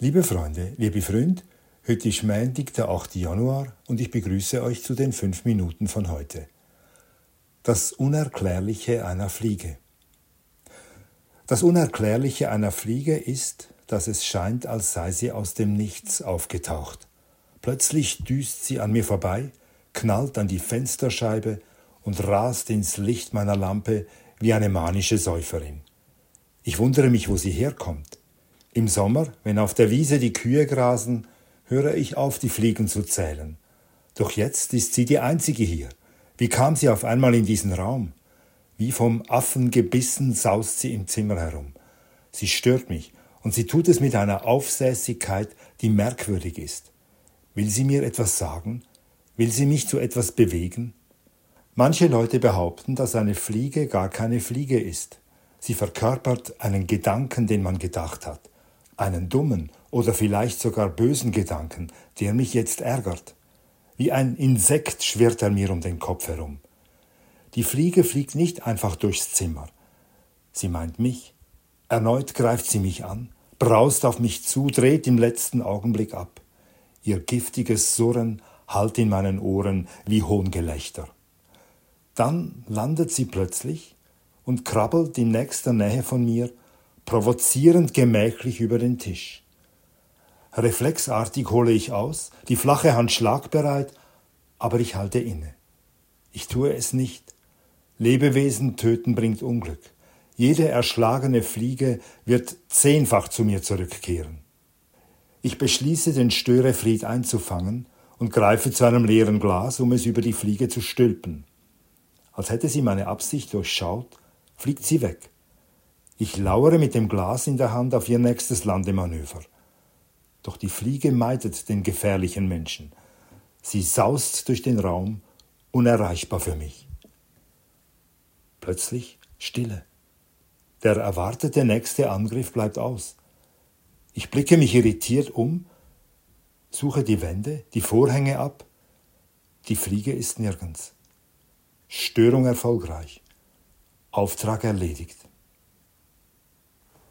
Liebe Freunde, liebe Freund, heute ist Montag, der 8. Januar und ich begrüße euch zu den fünf Minuten von heute. Das Unerklärliche einer Fliege. Das Unerklärliche einer Fliege ist, dass es scheint, als sei sie aus dem Nichts aufgetaucht. Plötzlich düst sie an mir vorbei, knallt an die Fensterscheibe und rast ins Licht meiner Lampe wie eine manische Säuferin. Ich wundere mich, wo sie herkommt. Im Sommer, wenn auf der Wiese die Kühe grasen, höre ich auf, die Fliegen zu zählen. Doch jetzt ist sie die einzige hier. Wie kam sie auf einmal in diesen Raum? Wie vom Affen gebissen saust sie im Zimmer herum. Sie stört mich, und sie tut es mit einer Aufsässigkeit, die merkwürdig ist. Will sie mir etwas sagen? Will sie mich zu etwas bewegen? Manche Leute behaupten, dass eine Fliege gar keine Fliege ist. Sie verkörpert einen Gedanken, den man gedacht hat einen dummen oder vielleicht sogar bösen Gedanken, der mich jetzt ärgert. Wie ein Insekt schwirrt er mir um den Kopf herum. Die Fliege fliegt nicht einfach durchs Zimmer. Sie meint mich. Erneut greift sie mich an, braust auf mich zu, dreht im letzten Augenblick ab. Ihr giftiges Surren hallt in meinen Ohren wie Hohngelächter. Dann landet sie plötzlich und krabbelt in nächster Nähe von mir provozierend gemächlich über den Tisch. Reflexartig hole ich aus, die flache Hand schlagbereit, aber ich halte inne. Ich tue es nicht. Lebewesen töten bringt Unglück. Jede erschlagene Fliege wird zehnfach zu mir zurückkehren. Ich beschließe, den Störefried einzufangen und greife zu einem leeren Glas, um es über die Fliege zu stülpen. Als hätte sie meine Absicht durchschaut, fliegt sie weg. Ich lauere mit dem Glas in der Hand auf ihr nächstes Landemanöver. Doch die Fliege meidet den gefährlichen Menschen. Sie saust durch den Raum, unerreichbar für mich. Plötzlich Stille. Der erwartete nächste Angriff bleibt aus. Ich blicke mich irritiert um, suche die Wände, die Vorhänge ab. Die Fliege ist nirgends. Störung erfolgreich. Auftrag erledigt.